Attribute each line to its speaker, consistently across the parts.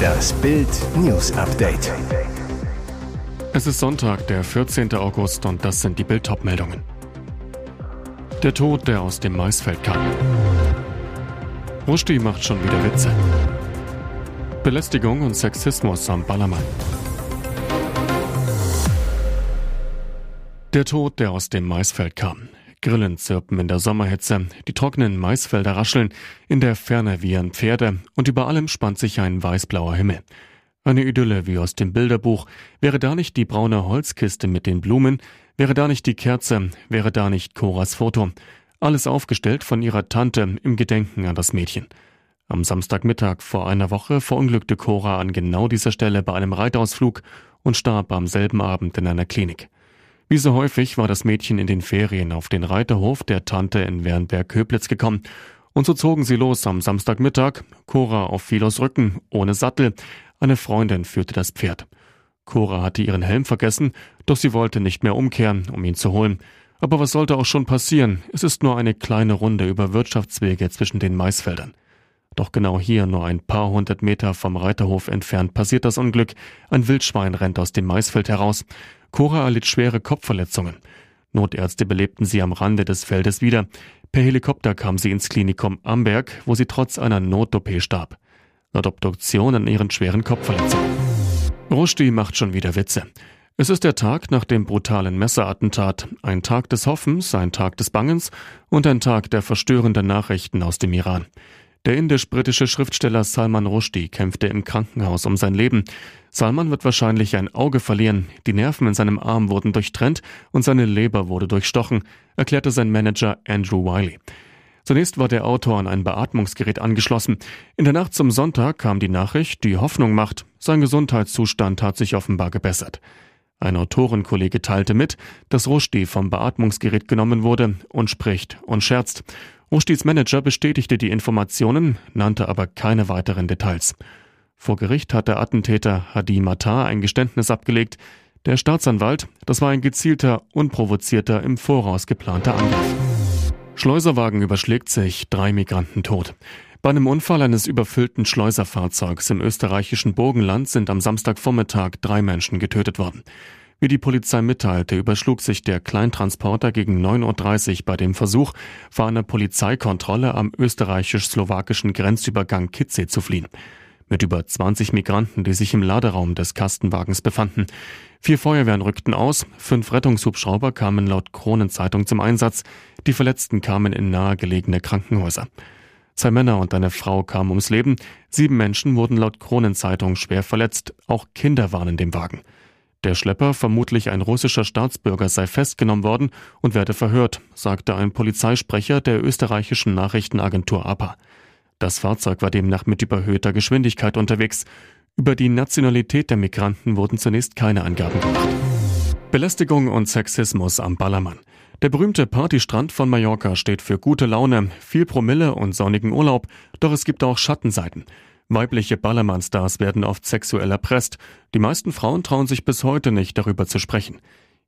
Speaker 1: Das Bild News Update.
Speaker 2: Es ist Sonntag, der 14. August und das sind die Bild meldungen Der Tod, der aus dem Maisfeld kam. Rushdie macht schon wieder Witze. Belästigung und Sexismus am Ballermann. Der Tod, der aus dem Maisfeld kam. Grillen zirpen in der Sommerhitze, die trockenen Maisfelder rascheln, in der Ferne wiehern Pferde und über allem spannt sich ein weißblauer Himmel. Eine Idylle wie aus dem Bilderbuch. Wäre da nicht die braune Holzkiste mit den Blumen, wäre da nicht die Kerze, wäre da nicht Coras Foto. Alles aufgestellt von ihrer Tante im Gedenken an das Mädchen. Am Samstagmittag vor einer Woche verunglückte Cora an genau dieser Stelle bei einem Reitausflug und starb am selben Abend in einer Klinik. Wie so häufig war das Mädchen in den Ferien auf den Reiterhof der Tante in Wernberg-Köblitz gekommen. Und so zogen sie los am Samstagmittag, Cora auf Philos Rücken, ohne Sattel. Eine Freundin führte das Pferd. Cora hatte ihren Helm vergessen, doch sie wollte nicht mehr umkehren, um ihn zu holen. Aber was sollte auch schon passieren? Es ist nur eine kleine Runde über Wirtschaftswege zwischen den Maisfeldern. Doch genau hier, nur ein paar hundert Meter vom Reiterhof entfernt, passiert das Unglück. Ein Wildschwein rennt aus dem Maisfeld heraus. Cora erlitt schwere Kopfverletzungen. Notärzte belebten sie am Rande des Feldes wieder. Per Helikopter kam sie ins Klinikum Amberg, wo sie trotz einer Not-OP starb. Laut Obduktion an ihren schweren Kopfverletzungen. Rushdie macht schon wieder Witze. Es ist der Tag nach dem brutalen Messerattentat, ein Tag des Hoffens, ein Tag des Bangens und ein Tag der verstörenden Nachrichten aus dem Iran. Der indisch-britische Schriftsteller Salman Rushdie kämpfte im Krankenhaus um sein Leben. Salman wird wahrscheinlich ein Auge verlieren, die Nerven in seinem Arm wurden durchtrennt und seine Leber wurde durchstochen, erklärte sein Manager Andrew Wiley. Zunächst war der Autor an ein Beatmungsgerät angeschlossen. In der Nacht zum Sonntag kam die Nachricht, die Hoffnung macht, sein Gesundheitszustand hat sich offenbar gebessert. Ein Autorenkollege teilte mit, dass Rushdie vom Beatmungsgerät genommen wurde und spricht und scherzt. Rushdies Manager bestätigte die Informationen, nannte aber keine weiteren Details. Vor Gericht hat der Attentäter Hadi Matar ein Geständnis abgelegt. Der Staatsanwalt, das war ein gezielter, unprovozierter, im Voraus geplanter Angriff. Schleuserwagen überschlägt sich, drei Migranten tot. Bei einem Unfall eines überfüllten Schleuserfahrzeugs im österreichischen Burgenland sind am Samstagvormittag drei Menschen getötet worden. Wie die Polizei mitteilte, überschlug sich der Kleintransporter gegen 9.30 Uhr bei dem Versuch, vor einer Polizeikontrolle am österreichisch-slowakischen Grenzübergang Kitze zu fliehen. Mit über 20 Migranten, die sich im Laderaum des Kastenwagens befanden. Vier Feuerwehren rückten aus, fünf Rettungshubschrauber kamen laut Kronenzeitung zum Einsatz, die Verletzten kamen in nahegelegene Krankenhäuser. Zwei Männer und eine Frau kamen ums Leben, sieben Menschen wurden laut Kronenzeitung schwer verletzt, auch Kinder waren in dem Wagen. Der Schlepper, vermutlich ein russischer Staatsbürger, sei festgenommen worden und werde verhört, sagte ein Polizeisprecher der österreichischen Nachrichtenagentur APA. Das Fahrzeug war demnach mit überhöhter Geschwindigkeit unterwegs. Über die Nationalität der Migranten wurden zunächst keine Angaben gemacht. Belästigung und Sexismus am Ballermann. Der berühmte Partystrand von Mallorca steht für gute Laune, viel Promille und sonnigen Urlaub, doch es gibt auch Schattenseiten. Weibliche Ballermann-Stars werden oft sexuell erpresst. Die meisten Frauen trauen sich bis heute nicht, darüber zu sprechen.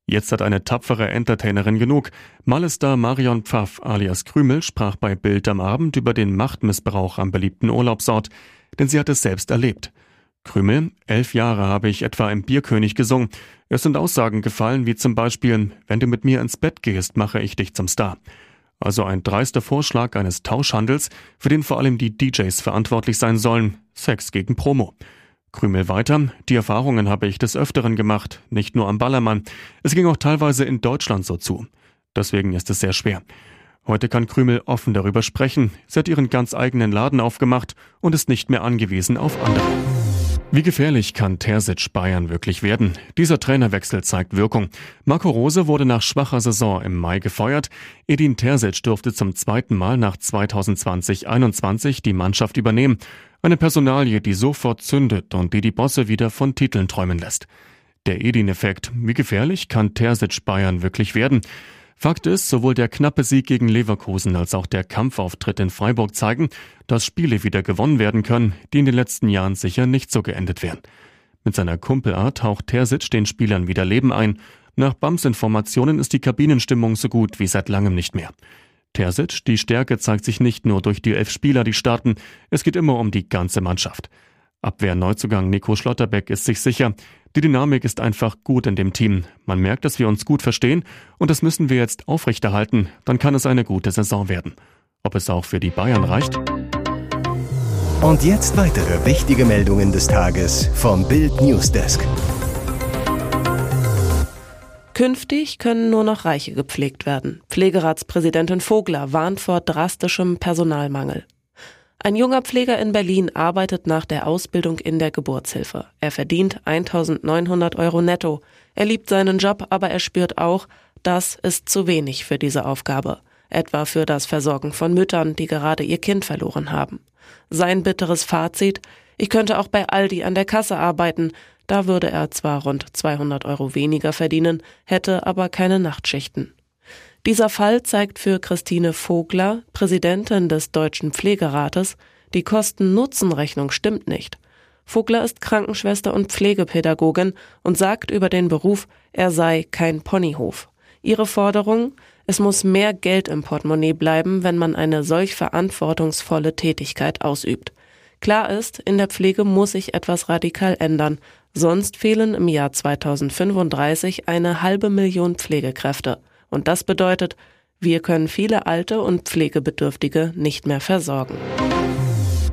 Speaker 2: Jetzt hat eine tapfere Entertainerin genug. Malestar Marion Pfaff alias Krümel sprach bei Bild am Abend über den Machtmissbrauch am beliebten Urlaubsort, denn sie hat es selbst erlebt. Krümel, elf Jahre habe ich etwa im Bierkönig gesungen. Es sind Aussagen gefallen wie zum Beispiel, wenn du mit mir ins Bett gehst, mache ich dich zum Star. Also ein dreister Vorschlag eines Tauschhandels, für den vor allem die DJs verantwortlich sein sollen. Sex gegen Promo. Krümel weiter. Die Erfahrungen habe ich des Öfteren gemacht, nicht nur am Ballermann. Es ging auch teilweise in Deutschland so zu. Deswegen ist es sehr schwer. Heute kann Krümel offen darüber sprechen. Sie hat ihren ganz eigenen Laden aufgemacht und ist nicht mehr angewiesen auf andere. Wie gefährlich kann Terzic Bayern wirklich werden? Dieser Trainerwechsel zeigt Wirkung. Marco Rose wurde nach schwacher Saison im Mai gefeuert. Edin Terzic durfte zum zweiten Mal nach 2020-21 die Mannschaft übernehmen. Eine Personalie, die sofort zündet und die die Bosse wieder von Titeln träumen lässt. Der Edin-Effekt. Wie gefährlich kann Terzic Bayern wirklich werden? Fakt ist, sowohl der knappe Sieg gegen Leverkusen als auch der Kampfauftritt in Freiburg zeigen, dass Spiele wieder gewonnen werden können, die in den letzten Jahren sicher nicht so geendet wären. Mit seiner Kumpelart haucht Terzic den Spielern wieder Leben ein. Nach Bams Informationen ist die Kabinenstimmung so gut wie seit langem nicht mehr. Terzic, die Stärke zeigt sich nicht nur durch die elf Spieler, die starten, es geht immer um die ganze Mannschaft. Abwehr-Neuzugang Nico Schlotterbeck ist sich sicher, die Dynamik ist einfach gut in dem Team. Man merkt, dass wir uns gut verstehen und das müssen wir jetzt aufrechterhalten, dann kann es eine gute Saison werden. Ob es auch für die Bayern reicht?
Speaker 1: Und jetzt weitere wichtige Meldungen des Tages vom Bild Newsdesk.
Speaker 3: Künftig können nur noch Reiche gepflegt werden. Pflegeratspräsidentin Vogler warnt vor drastischem Personalmangel. Ein junger Pfleger in Berlin arbeitet nach der Ausbildung in der Geburtshilfe. Er verdient 1900 Euro netto. Er liebt seinen Job, aber er spürt auch, das ist zu wenig für diese Aufgabe. Etwa für das Versorgen von Müttern, die gerade ihr Kind verloren haben. Sein bitteres Fazit, ich könnte auch bei Aldi an der Kasse arbeiten, da würde er zwar rund 200 Euro weniger verdienen, hätte aber keine Nachtschichten. Dieser Fall zeigt für Christine Vogler, Präsidentin des Deutschen Pflegerates, die Kosten-Nutzen-Rechnung stimmt nicht. Vogler ist Krankenschwester und Pflegepädagogin und sagt über den Beruf, er sei kein Ponyhof. Ihre Forderung, es muss mehr Geld im Portemonnaie bleiben, wenn man eine solch verantwortungsvolle Tätigkeit ausübt. Klar ist, in der Pflege muss sich etwas radikal ändern, Sonst fehlen im Jahr 2035 eine halbe Million Pflegekräfte. Und das bedeutet, wir können viele alte und Pflegebedürftige nicht mehr versorgen.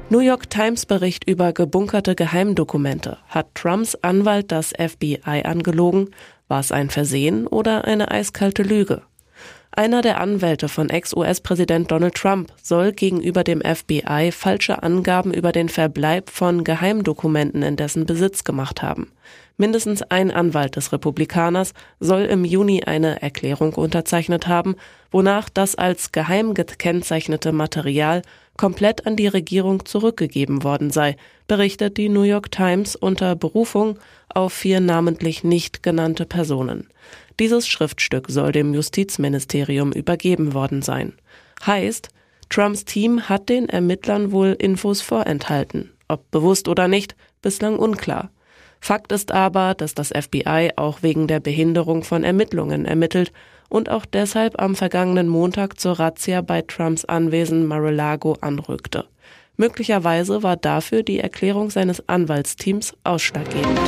Speaker 3: New York Times Bericht über gebunkerte Geheimdokumente. Hat Trumps Anwalt das FBI angelogen? War es ein Versehen oder eine eiskalte Lüge? Einer der Anwälte von Ex-US-Präsident Donald Trump soll gegenüber dem FBI falsche Angaben über den Verbleib von Geheimdokumenten in dessen Besitz gemacht haben. Mindestens ein Anwalt des Republikaners soll im Juni eine Erklärung unterzeichnet haben, wonach das als geheim gekennzeichnete Material komplett an die Regierung zurückgegeben worden sei, berichtet die New York Times unter Berufung auf vier namentlich nicht genannte Personen. Dieses Schriftstück soll dem Justizministerium übergeben worden sein. Heißt, Trumps Team hat den Ermittlern wohl Infos vorenthalten. Ob bewusst oder nicht, bislang unklar. Fakt ist aber, dass das FBI auch wegen der Behinderung von Ermittlungen ermittelt und auch deshalb am vergangenen Montag zur Razzia bei Trumps Anwesen Mar-a-Lago anrückte. Möglicherweise war dafür die Erklärung seines Anwaltsteams ausschlaggebend.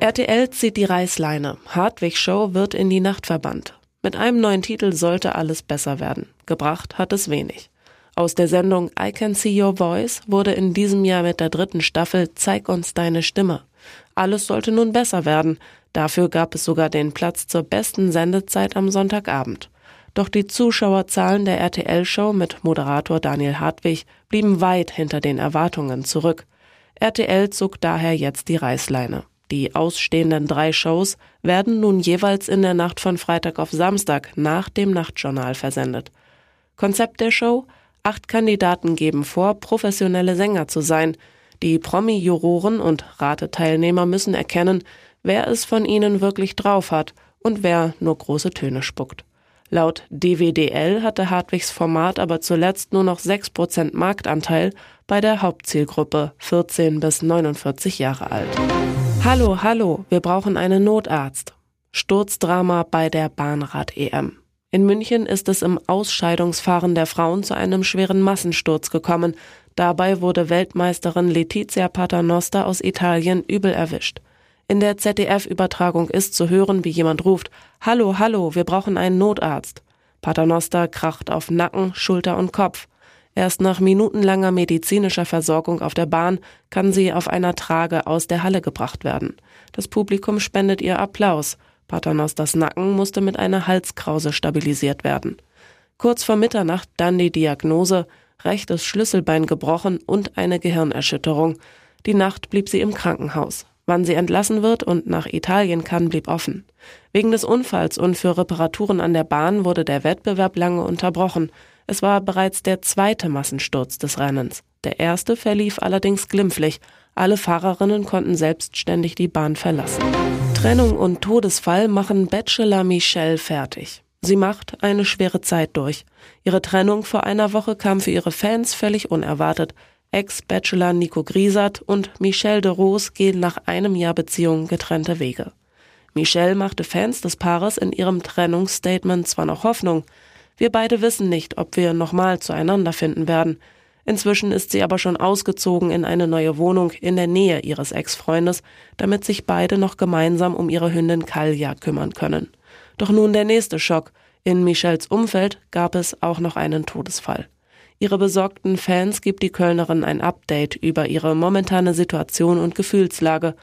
Speaker 3: RTL zieht die Reißleine. Hartwig Show wird in die Nacht verbannt. Mit einem neuen Titel sollte alles besser werden. Gebracht hat es wenig. Aus der Sendung I Can See Your Voice wurde in diesem Jahr mit der dritten Staffel Zeig uns deine Stimme. Alles sollte nun besser werden. Dafür gab es sogar den Platz zur besten Sendezeit am Sonntagabend. Doch die Zuschauerzahlen der RTL-Show mit Moderator Daniel Hartwig blieben weit hinter den Erwartungen zurück. RTL zog daher jetzt die Reißleine. Die ausstehenden drei Shows werden nun jeweils in der Nacht von Freitag auf Samstag nach dem Nachtjournal versendet. Konzept der Show? Acht Kandidaten geben vor, professionelle Sänger zu sein. Die Promi-Juroren und Rateteilnehmer müssen erkennen, wer es von ihnen wirklich drauf hat und wer nur große Töne spuckt. Laut DWDL hatte Hartwigs Format aber zuletzt nur noch 6% Marktanteil bei der Hauptzielgruppe 14 bis 49 Jahre alt. Hallo, hallo, wir brauchen einen Notarzt. Sturzdrama bei der Bahnrad-EM. In München ist es im Ausscheidungsfahren der Frauen zu einem schweren Massensturz gekommen. Dabei wurde Weltmeisterin Letizia Paternoster aus Italien übel erwischt. In der ZDF-Übertragung ist zu hören, wie jemand ruft, Hallo, hallo, wir brauchen einen Notarzt. Paternoster kracht auf Nacken, Schulter und Kopf. Erst nach minutenlanger medizinischer Versorgung auf der Bahn kann sie auf einer Trage aus der Halle gebracht werden. Das Publikum spendet ihr Applaus. Paternosters Nacken musste mit einer Halskrause stabilisiert werden. Kurz vor Mitternacht dann die Diagnose, rechtes Schlüsselbein gebrochen und eine Gehirnerschütterung. Die Nacht blieb sie im Krankenhaus. Wann sie entlassen wird und nach Italien kann, blieb offen. Wegen des Unfalls und für Reparaturen an der Bahn wurde der Wettbewerb lange unterbrochen. Es war bereits der zweite Massensturz des Rennens. Der erste verlief allerdings glimpflich. Alle Fahrerinnen konnten selbstständig die Bahn verlassen. Trennung und Todesfall machen Bachelor Michelle fertig. Sie macht eine schwere Zeit durch. Ihre Trennung vor einer Woche kam für ihre Fans völlig unerwartet. Ex-Bachelor Nico Griesert und Michelle de Rose gehen nach einem Jahr Beziehung getrennte Wege. Michelle machte Fans des Paares in ihrem Trennungsstatement zwar noch Hoffnung, Wir beide wissen nicht, ob wir nochmal zueinander finden werden. Inzwischen ist sie aber schon ausgezogen in eine neue Wohnung in der Nähe ihres Ex-Freundes, damit sich beide noch gemeinsam um ihre Hündin Kalja kümmern können. Doch nun der nächste Schock. In Michels Umfeld gab es auch noch einen Todesfall. Ihre besorgten Fans gibt die Kölnerin ein Update über ihre momentane Situation und Gefühlslage.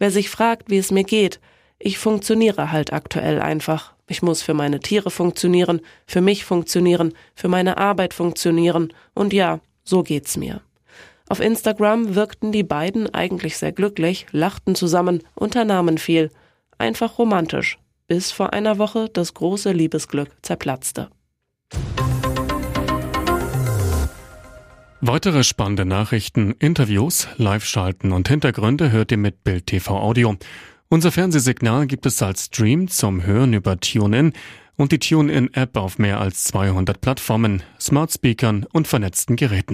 Speaker 3: Wer sich fragt, wie es mir geht, ich funktioniere halt aktuell einfach. Ich muss für meine Tiere funktionieren, für mich funktionieren, für meine Arbeit funktionieren und ja, so geht's mir. Auf Instagram wirkten die beiden eigentlich sehr glücklich, lachten zusammen, unternahmen viel. Einfach romantisch, bis vor einer Woche das große Liebesglück zerplatzte.
Speaker 2: Weitere spannende Nachrichten, Interviews, Live-Schalten und Hintergründe hört ihr mit Bild TV Audio. Unser Fernsehsignal gibt es als Stream zum Hören über TuneIn und die TuneIn-App auf mehr als 200 Plattformen, Smart Speakern und vernetzten Geräten.